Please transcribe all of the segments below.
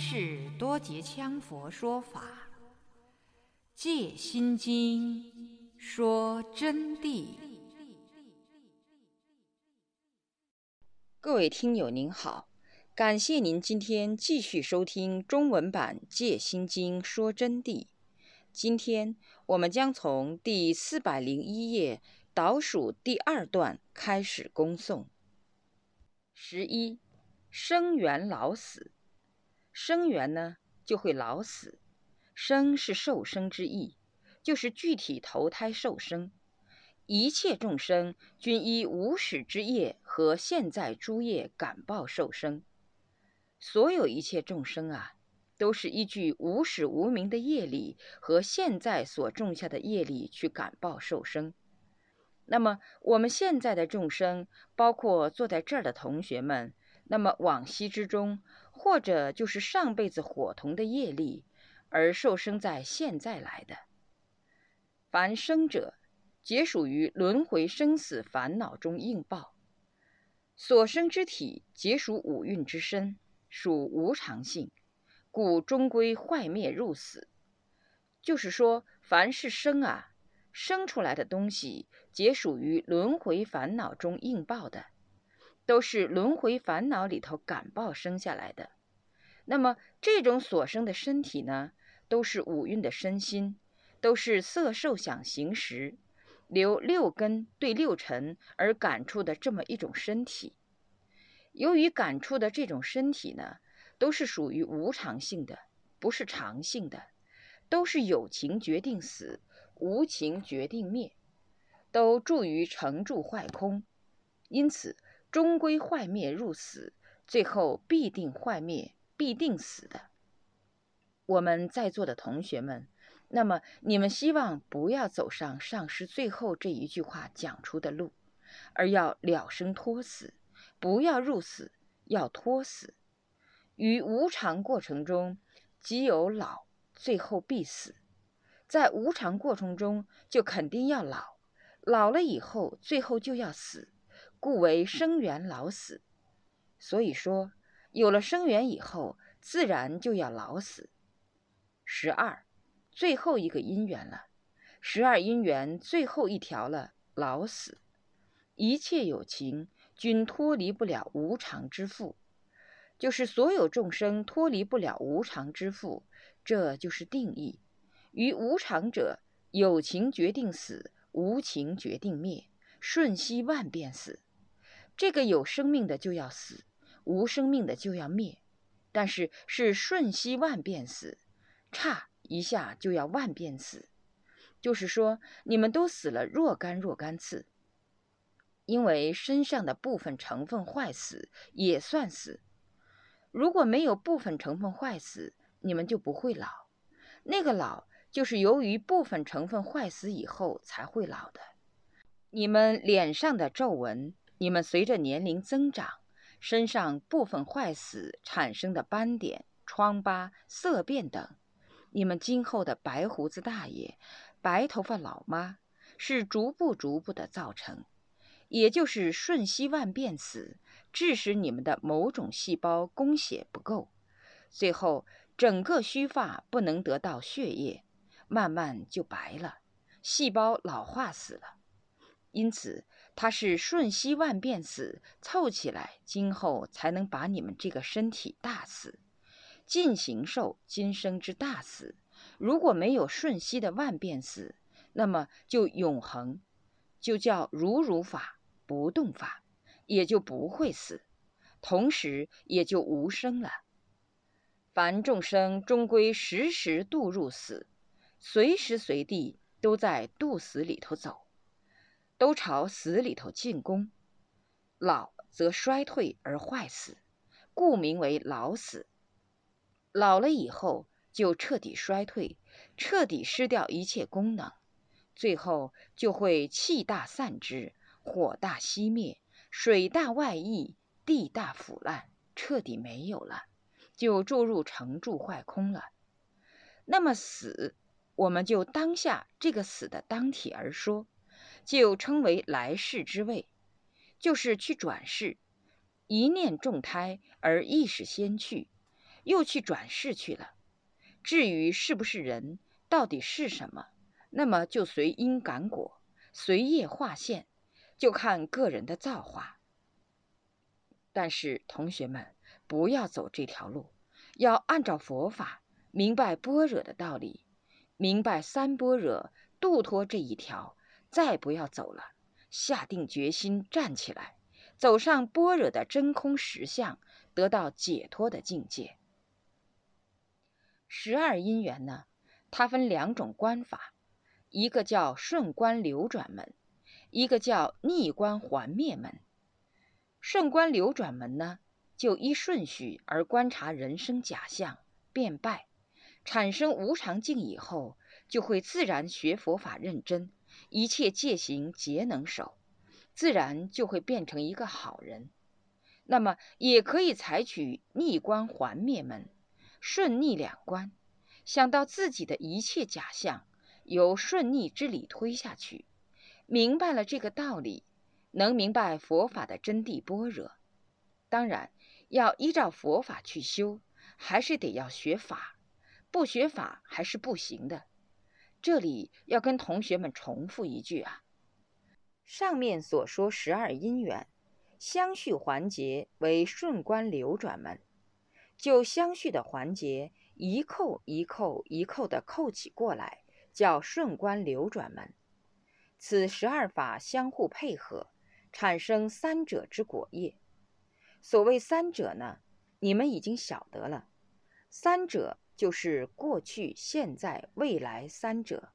是多杰羌佛说法，《戒心经》说真谛。各位听友您好，感谢您今天继续收听中文版《戒心经》说真谛。今天我们将从第四百零一页倒数第二段开始恭诵。十一。生缘老死，生缘呢就会老死。生是受生之意，就是具体投胎受生。一切众生均依无始之业和现在诸业感报受生。所有一切众生啊，都是依据无始无明的业力和现在所种下的业力去感报受生。那么我们现在的众生，包括坐在这儿的同学们。那么往昔之中，或者就是上辈子伙同的业力，而受生在现在来的。凡生者，皆属于轮回生死烦恼中应报，所生之体皆属五蕴之身，属无常性，故终归坏灭入死。就是说，凡是生啊，生出来的东西，皆属于轮回烦恼中应报的。都是轮回烦恼里头感报生下来的，那么这种所生的身体呢，都是五蕴的身心，都是色受想行识，由六根对六尘而感触的这么一种身体。由于感触的这种身体呢，都是属于无常性的，不是常性的，都是有情决定死，无情决定灭，都住于成住坏空，因此。终归坏灭入死，最后必定坏灭，必定死的。我们在座的同学们，那么你们希望不要走上上师最后这一句话讲出的路，而要了生脱死，不要入死，要脱死。于无常过程中，即有老，最后必死。在无常过程中，就肯定要老，老了以后，最后就要死。故为生缘老死，所以说有了生缘以后，自然就要老死。十二，最后一个因缘了，十二因缘最后一条了，老死。一切有情均脱离不了无常之缚，就是所有众生脱离不了无常之缚，这就是定义。于无常者，有情决定死，无情决定灭，瞬息万变死。这个有生命的就要死，无生命的就要灭，但是是瞬息万变死，差一下就要万变死，就是说你们都死了若干若干次，因为身上的部分成分坏死也算死，如果没有部分成分坏死，你们就不会老，那个老就是由于部分成分坏死以后才会老的，你们脸上的皱纹。你们随着年龄增长，身上部分坏死产生的斑点、疮疤、色变等，你们今后的白胡子大爷、白头发老妈，是逐步逐步的造成，也就是瞬息万变死，致使你们的某种细胞供血不够，最后整个须发不能得到血液，慢慢就白了，细胞老化死了，因此。它是瞬息万变死凑起来，今后才能把你们这个身体大死，尽行受今生之大死。如果没有瞬息的万变死，那么就永恒，就叫如如法不动法，也就不会死，同时也就无生了。凡众生终归时时度入死，随时随地都在度死里头走。都朝死里头进攻，老则衰退而坏死，故名为老死。老了以后就彻底衰退，彻底失掉一切功能，最后就会气大散之，火大熄灭，水大外溢，地大腐烂，彻底没有了，就注入成住坏空了。那么死，我们就当下这个死的当体而说。就称为来世之位，就是去转世。一念重胎而意识先去，又去转世去了。至于是不是人，到底是什么，那么就随因感果，随业化现，就看个人的造化。但是同学们不要走这条路，要按照佛法明白般若的道理，明白三般若度脱这一条，再不要走了。下定决心站起来，走上般若的真空实相，得到解脱的境界。十二因缘呢，它分两种观法，一个叫顺观流转门，一个叫逆观还灭门。顺观流转门呢，就依顺序而观察人生假象变败，产生无常境以后，就会自然学佛法认真，一切戒行皆能守，自然就会变成一个好人。那么也可以采取逆观还灭门，顺逆两观，想到自己的一切假象由顺逆之理推下去，明白了这个道理。能明白佛法的真谛般若，当然要依照佛法去修，还是得要学法，不学法还是不行的。这里要跟同学们重复一句啊，上面所说十二因缘，相续环节为顺观流转门，就相续的环节一扣一扣一扣的扣起过来，叫顺观流转门。此十二法相互配合。产生三者之果业。所谓三者呢，你们已经晓得了。三者就是过去、现在、未来三者。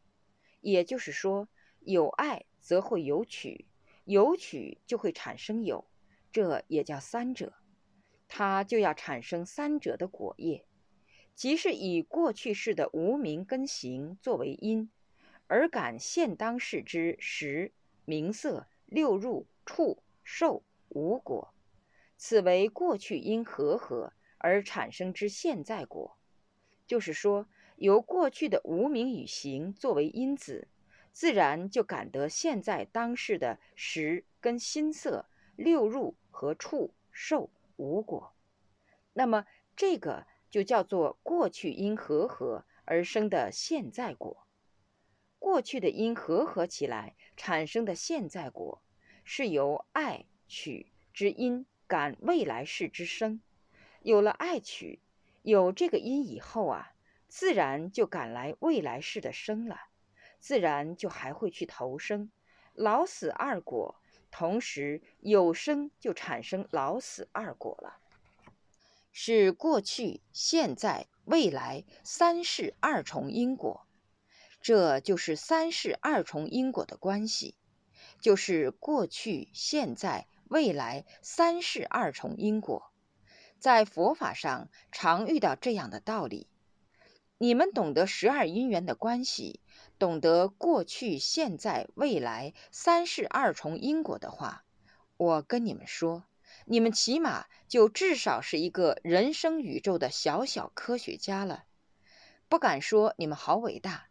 也就是说，有爱则会有取，有取就会产生有，这也叫三者。它就要产生三者的果业，即是以过去世的无名根行作为因，而感现当世之识、名色、六入。触受无果，此为过去因和合而产生之现在果。就是说，由过去的无名与行作为因子，自然就感得现在当世的识跟心色六入和触受无果。那么这个就叫做过去因和合而生的现在果。过去的因和合起来产生的现在果。是由爱取之因感未来世之生，有了爱取，有这个因以后啊，自然就赶来未来世的生了，自然就还会去投生，老死二果，同时有生就产生老死二果了，是过去、现在、未来三世二重因果，这就是三世二重因果的关系。就是过去、现在、未来三世二重因果，在佛法上常遇到这样的道理。你们懂得十二因缘的关系，懂得过去、现在、未来三世二重因果的话，我跟你们说，你们起码就至少是一个人生宇宙的小小科学家了。不敢说你们好伟大，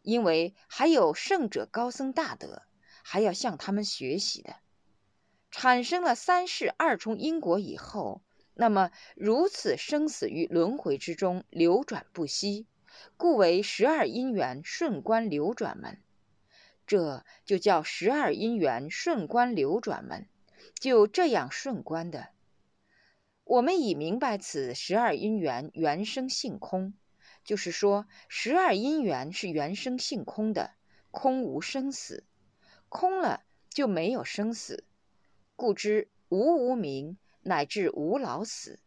因为还有圣者高僧大德。还要向他们学习的，产生了三世二重因果以后，那么如此生死于轮回之中流转不息，故为十二因缘顺观流转门。这就叫十二因缘顺观流转门，就这样顺观的。我们已明白此十二因缘原生性空，就是说十二因缘是原生性空的，空无生死。空了就没有生死，故知无无明乃至无老死。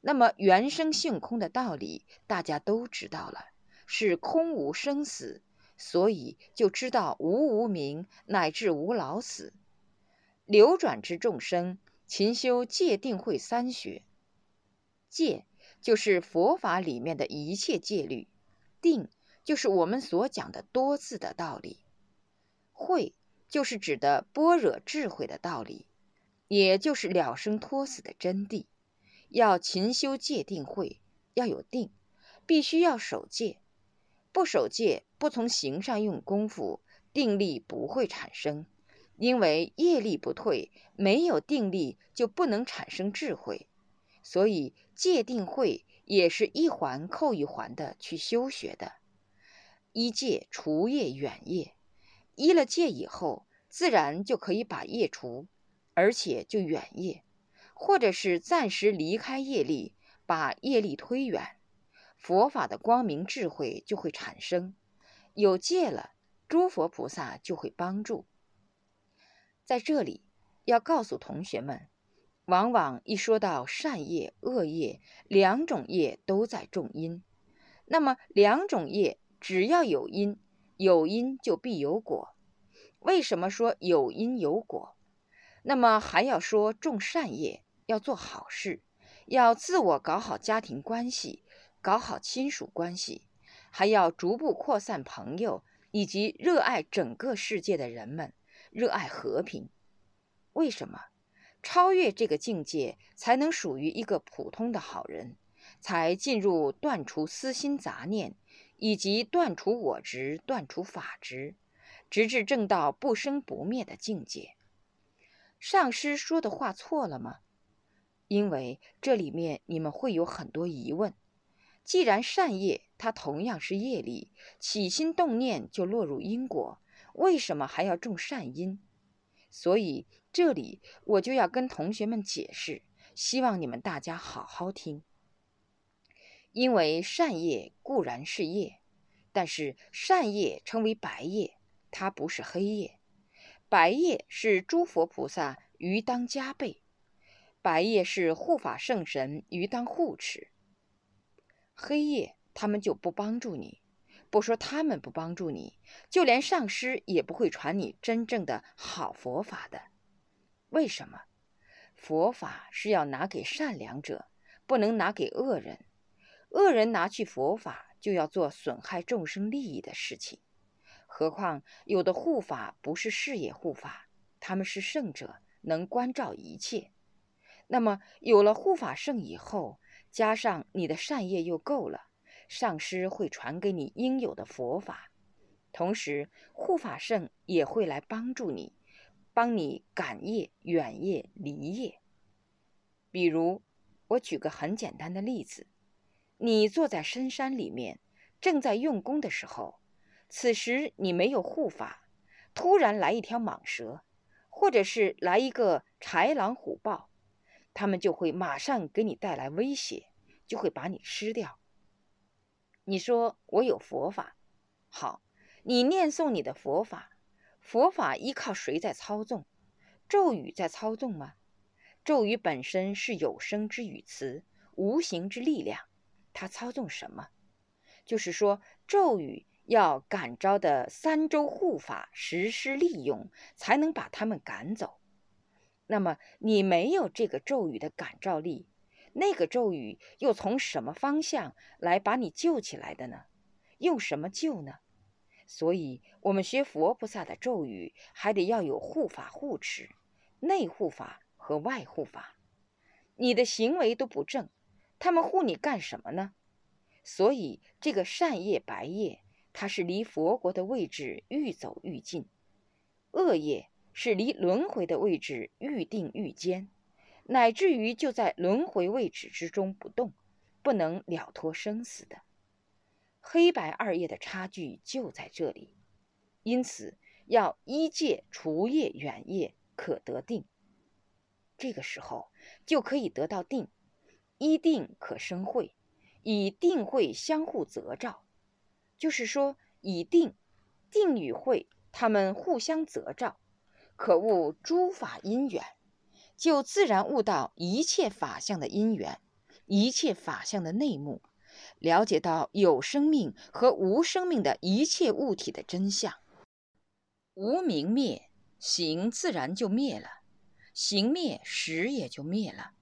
那么原生性空的道理大家都知道了，是空无生死，所以就知道无无明乃至无老死。流转之众生，勤修戒定慧三学。戒就是佛法里面的一切戒律，定就是我们所讲的多字的道理，慧。就是指的般若智慧的道理，也就是了生脱死的真谛。要勤修戒定慧，要有定，必须要守戒。不守戒，不从行上用功夫，定力不会产生，因为业力不退，没有定力就不能产生智慧，所以戒定慧也是一环扣一环的去修学的。一戒除业远业，依了戒以后，自然就可以把业除，而且就远业，或者是暂时离开业力，把业力推远，佛法的光明智慧就会产生。有戒了，诸佛菩萨就会帮助。在这里，要告诉同学们，往往一说到善业、恶业两种业都在种因，那么两种业只要有因，有因就必有果。为什么说有因有果？那么还要说种善业，要做好事，要自我搞好家庭关系，搞好亲属关系，还要逐步扩散朋友，以及热爱整个世界的人们。热爱和平，为什么超越这个境界才能属于一个普通的好人，才进入断除私心杂念，以及断除我执、断除法执，直至证到不生不灭的境界？上师说的话错了吗？因为这里面你们会有很多疑问。既然善业它同样是业力，起心动念就落入因果。为什么还要种善因？所以这里我就要跟同学们解释，希望你们大家好好听。因为善业固然是业，但是善业称为白业，它不是黑业。白夜是诸佛菩萨于当加倍，白夜是护法圣神于当护持。黑夜他们就不帮助你。不说他们不帮助你，就连上师也不会传你真正的好佛法的。为什么？佛法是要拿给善良者，不能拿给恶人。恶人拿去佛法，就要做损害众生利益的事情。何况有的护法不是事业护法，他们是圣者，能关照一切。那么有了护法圣以后，加上你的善业又够了。上师会传给你应有的佛法，同时护法圣也会来帮助你，帮你感业、远业、离业。比如，我举个很简单的例子：你坐在深山里面，正在用功的时候，此时你没有护法，突然来一条蟒蛇，或者是来一个豺狼虎豹，他们就会马上给你带来威胁，就会把你吃掉。你说我有佛法，好，你念诵你的佛法，佛法依靠谁在操纵？咒语在操纵吗？咒语本身是有声之语词，无形之力量，它操纵什么？就是说，咒语要感召的三周护法实施利用，才能把他们赶走。那么你没有这个咒语的感召力。那个咒语又从什么方向来把你救起来的呢？用什么救呢？所以，我们学佛菩萨的咒语，还得要有护法护持，内护法和外护法。你的行为都不正，他们护你干什么呢？所以，这个善业白业，它是离佛国的位置愈走愈近；恶业是离轮回的位置愈定愈坚。乃至于就在轮回位置之中不动，不能了脱生死的黑白二业的差距就在这里。因此，要一戒除业远业，可得定。这个时候就可以得到定，一定可生慧，以定慧相互择照。就是说，以定、定与慧，他们互相则照，可悟诸法因缘。就自然悟到一切法相的因缘，一切法相的内幕，了解到有生命和无生命的一切物体的真相。无明灭，行自然就灭了；行灭，识也就灭了；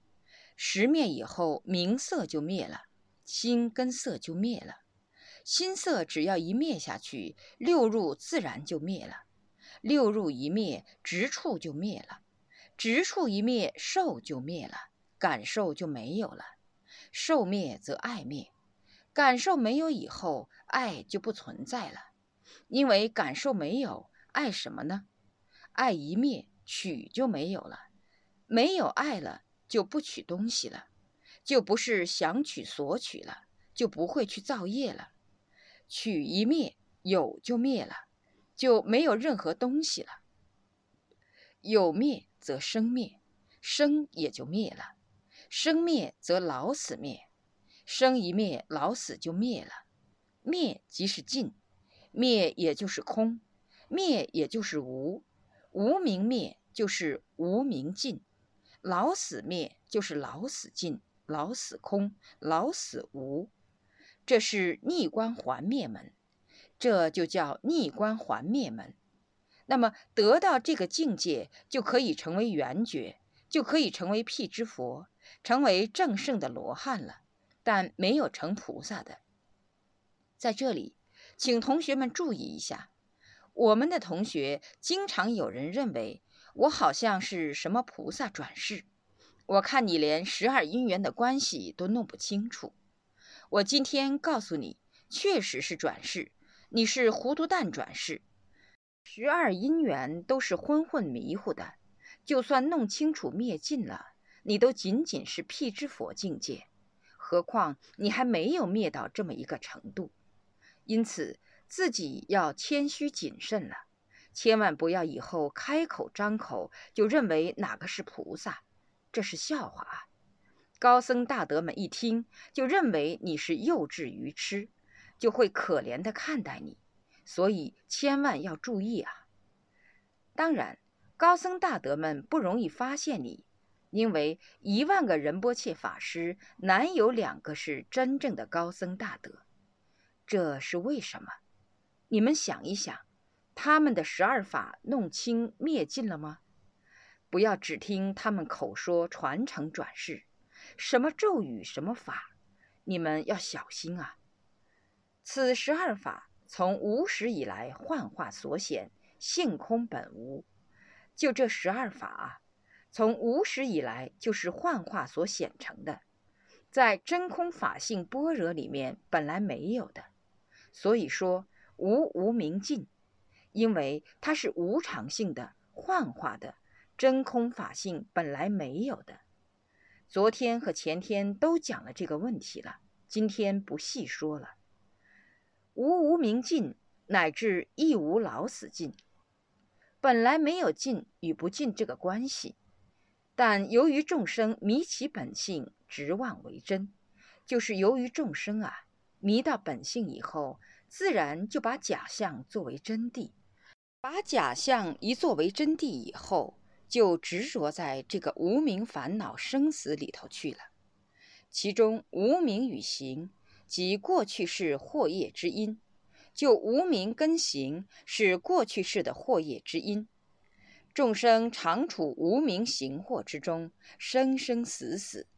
识灭以后，明色就灭了，心跟色就灭了。心色只要一灭下去，六入自然就灭了；六入一灭，直处就灭了。直处一灭，受就灭了，感受就没有了。受灭则爱灭，感受没有以后，爱就不存在了。因为感受没有，爱什么呢？爱一灭，取就没有了，没有爱了，就不取东西了，就不是想取所取了，就不会去造业了。取一灭，有就灭了，就没有任何东西了。有灭则生灭，生也就灭了；生灭则老死灭，生一灭，老死就灭了。灭即是尽，灭也就是空，灭也就是无。无明灭就是无明尽，老死灭就是老死尽，老死空，老死无。这是逆观还灭门，这就叫逆观还灭门。那么得到这个境界，就可以成为圆觉，就可以成为辟支佛，成为正圣的罗汉了。但没有成菩萨的。在这里，请同学们注意一下，我们的同学经常有人认为我好像是什么菩萨转世。我看你连十二因缘的关系都弄不清楚。我今天告诉你，确实是转世，你是糊涂蛋转世。十二因缘都是昏混迷糊的，就算弄清楚灭尽了，你都仅仅是辟支佛境界，何况你还没有灭到这么一个程度。因此，自己要谦虚谨慎了，千万不要以后开口张口就认为哪个是菩萨，这是笑话啊！高僧大德们一听就认为你是幼稚愚痴，就会可怜的看待你。所以千万要注意啊！当然，高僧大德们不容易发现你，因为一万个仁波切法师难有两个是真正的高僧大德。这是为什么？你们想一想，他们的十二法弄清灭尽了吗？不要只听他们口说传承转世，什么咒语什么法，你们要小心啊！此十二法。从无始以来，幻化所显，性空本无。就这十二法，从无始以来就是幻化所显成的，在真空法性般若里面本来没有的。所以说无无明尽，因为它是无常性的、幻化的真空法性本来没有的。昨天和前天都讲了这个问题了，今天不细说了。无无明尽，乃至亦无老死尽，本来没有尽与不尽这个关系，但由于众生迷其本性，执妄为真，就是由于众生啊迷到本性以后，自然就把假象作为真谛，把假象一作为真谛以后，就执着在这个无名烦恼生死里头去了，其中无名与行。即过去世祸业之因，就无名根行是过去世的祸业之因。众生常处无名行祸之中，生生死死，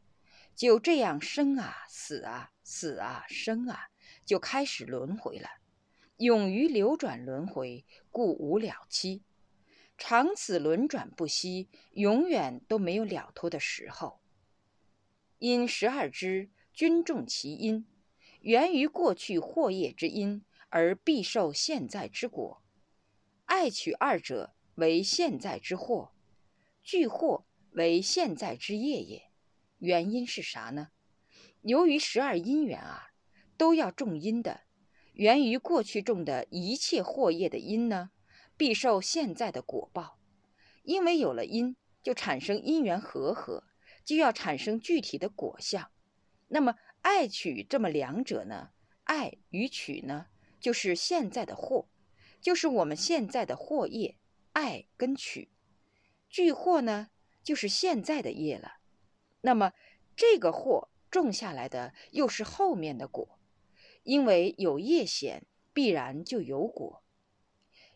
就这样生啊死啊死啊生啊，就开始轮回了。勇于流转轮回，故无了期。长此轮转不息，永远都没有了脱的时候。因十二支均重其因。源于过去祸业之因，而必受现在之果。爱取二者为现在之祸，聚祸为现在之业也。原因是啥呢？由于十二因缘啊，都要种因的。源于过去种的一切祸业的因呢，必受现在的果报。因为有了因，就产生因缘和合，就要产生具体的果相。那么。爱取这么两者呢？爱与取呢，就是现在的祸，就是我们现在的祸业。爱跟取，聚祸呢，就是现在的业了。那么这个祸种下来的又是后面的果，因为有业显，必然就有果。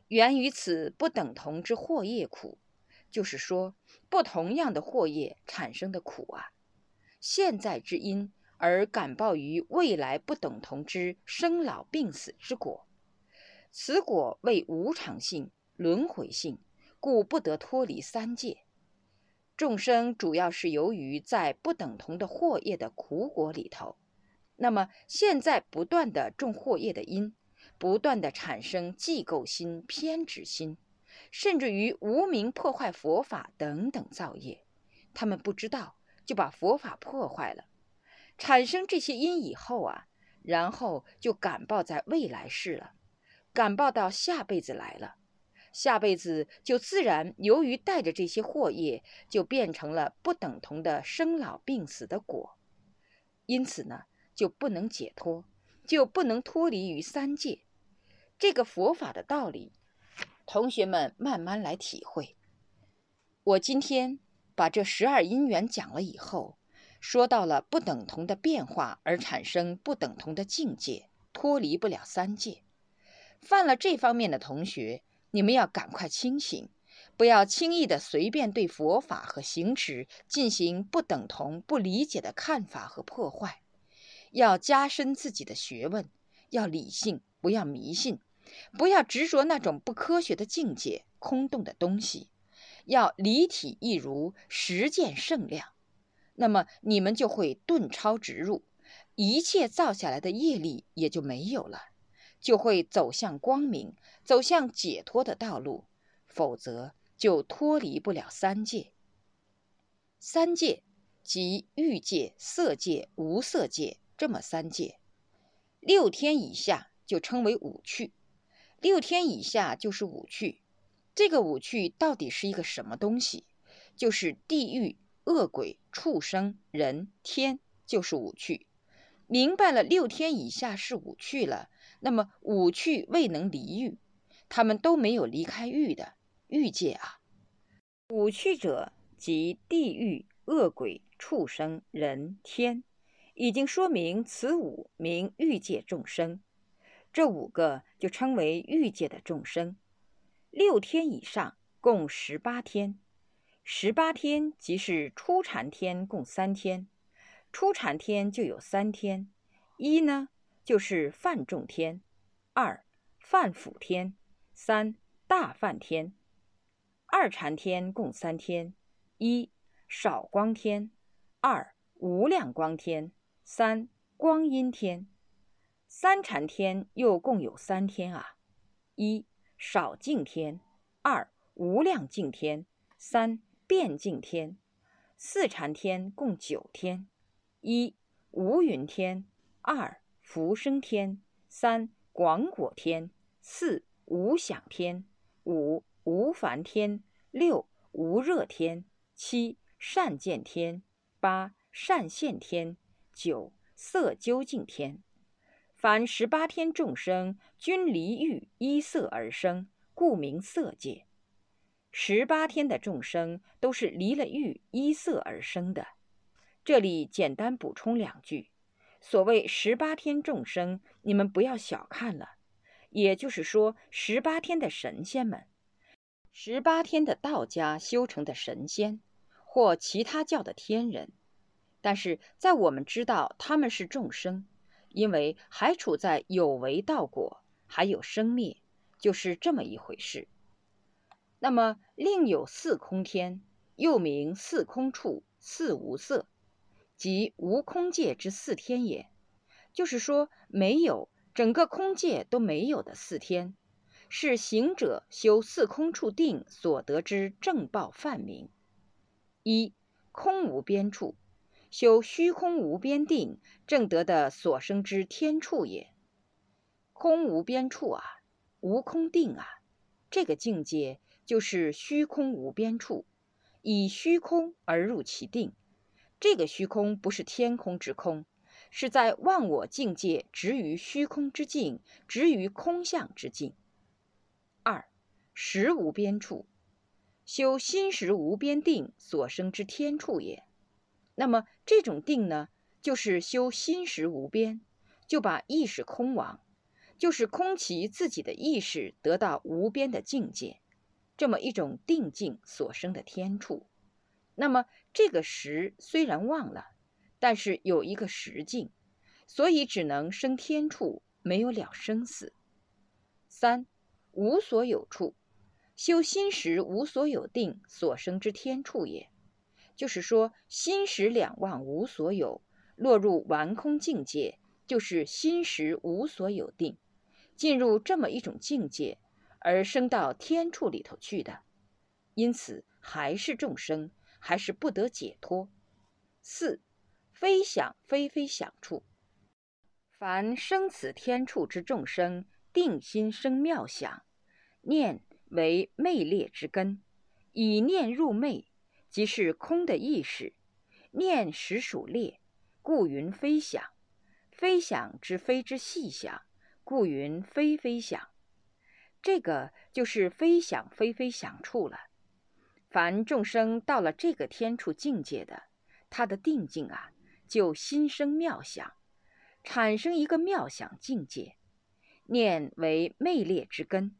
源于此不等同之祸业苦，就是说不同样的祸业产生的苦啊，现在之因。而感报于未来不等同之生老病死之果，此果为无常性、轮回性，故不得脱离三界。众生主要是由于在不等同的祸业的苦果里头，那么现在不断的种祸业的因，不断的产生计构心、偏执心，甚至于无名破坏佛法等等造业，他们不知道就把佛法破坏了，产生这些因以后啊，然后就感报在未来世了，感报到下辈子来了，下辈子就自然由于带着这些祸业，就变成了不等同的生老病死的果，因此呢，就不能解脱，就不能脱离于三界。这个佛法的道理，同学们慢慢来体会。我今天把这十二因缘讲了以后，说到了不等同的变化而产生不等同的境界，脱离不了三界。犯了这方面的同学，你们要赶快清醒，不要轻易的随便对佛法和行持进行不等同、不理解的看法和破坏。要加深自己的学问，要理性，不要迷信。不要执着那种不科学的境界、空洞的东西，要离体一如，实践圣量。那么你们就会顿超直入，一切造下来的业力也就没有了，就会走向光明，走向解脱的道路。否则就脱离不了三界。三界即欲界、色界、无色界这么三界。六天以下就称为五趣。六天以下就是五趣，这个五趣到底是一个什么东西？就是地狱、恶鬼、畜生、人、天，就是五趣。明白了六天以下是五趣了，那么五趣未能离欲，他们都没有离开欲的欲界啊。五趣者即地狱、恶鬼、畜生、人、天，已经说明此五名欲界众生。这五个就称为欲界的众生，六天以上共十八天，十八天即是初禅天共三天，初禅天就有三天，一呢就是犯众天，二犯辅天，三大梵天。二禅天共三天，一少光天，二无量光天，三光阴天。三禅天又共有三天啊，一少净天，二无量净天，三遍净天。四禅天共九天，一无云天，二福生天，三广果天，四无想天，五无烦天，六无热天，七善见天，八善现天，九色究竟天。凡十八天众生均离欲依色而生，故名色界。十八天的众生都是离了欲依色而生的。这里简单补充两句：所谓十八天众生，你们不要小看了。也就是说，十八天的神仙们，十八天的道家修成的神仙，或其他教的天人，但是在我们知道他们是众生。因为还处在有为道果，还有生灭，就是这么一回事。那么另有四空天，又名四空处、四无色，即无空界之四天也。就是说，没有整个空界都没有的四天，是行者修四空处定所得之正报梵名。一空无边处。修虚空无边定，正得的所生之天处也。空无边处啊，无空定啊，这个境界就是虚空无边处，以虚空而入其定。这个虚空不是天空之空，是在忘我境界，执于虚空之境，执于空相之境。二实无边处，修心识无边定所生之天处也。那么这种定呢，就是修心识无边，就把意识空亡，就是空其自己的意识，得到无边的境界，这么一种定境所生的天处。那么这个识虽然忘了，但是有一个实境，所以只能生天处，没有了生死。三无所有处，修心识无所有定所生之天处也。就是说，心识两忘无所有，落入完空境界，就是心识无所有定，进入这么一种境界，而升到天处里头去的，因此还是众生，还是不得解脱。四，非想非非想处。凡生此天处之众生，定心生妙想，念为昧劣之根，以念入昧，即是空的意识。念实属劣，故云非想；非想之非之细想，故云非非想。这个就是非想非非想处了。凡众生到了这个天处境界的，他的定境啊，就心生妙想，产生一个妙想境界。念为昧劣之根，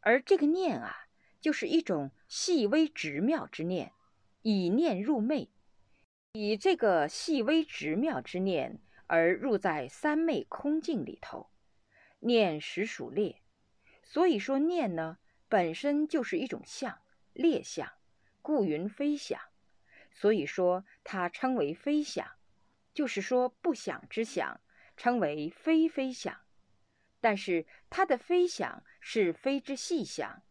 而这个念啊，就是一种细微直妙之念，以念入昧，以这个细微直妙之念而入在三昧空境里头。念实属劣。所以说，念呢本身就是一种相，劣相，故云非想。所以说，它称为非想，就是说不想之想，称为非非想。但是它的非想是非之细想，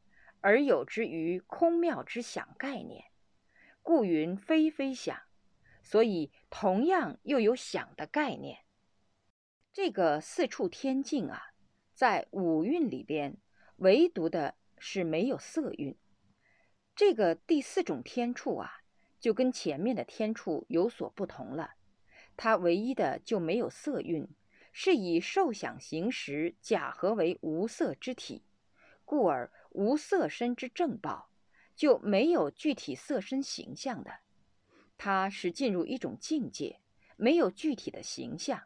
而有之于空妙之想概念，故云非非想。所以同样又有想的概念。这个四处天境啊，在五蕴里边。唯独的是没有色蕴，这个第四种天处啊，就跟前面的天处有所不同了。它唯一的就没有色蕴，是以受想行识假合为无色之体，故而无色身之正报，就没有具体色身形象的。它是进入一种境界，没有具体的形象，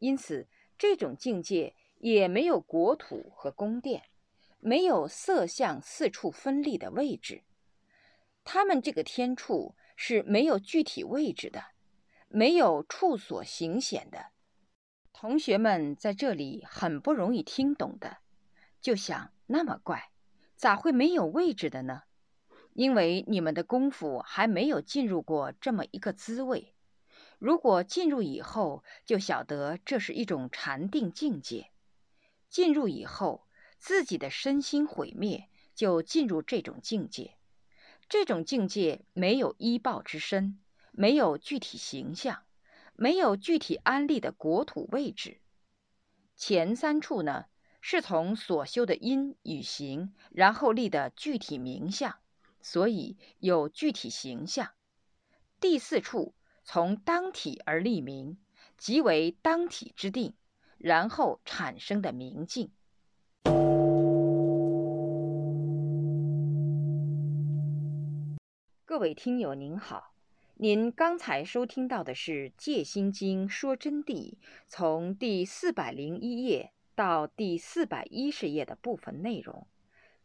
因此这种境界也没有国土和宫殿。没有色相四处分立的位置，他们这个天处是没有具体位置的，没有处所行显的。同学们在这里很不容易听懂的，就想那么怪，咋会没有位置的呢？因为你们的功夫还没有进入过这么一个滋味。如果进入以后，就晓得这是一种禅定境界。进入以后。自己的身心毁灭，就进入这种境界。这种境界没有依报之身，没有具体形象，没有具体安立的国土位置。前三处呢，是从所修的因与行，然后立的具体名相，所以有具体形象。第四处从当体而立名，即为当体之定，然后产生的明镜。各位听友您好，您刚才收听到的是《戒心经》说真谛，从第四百零一页到第四百一十页的部分内容。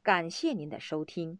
感谢您的收听，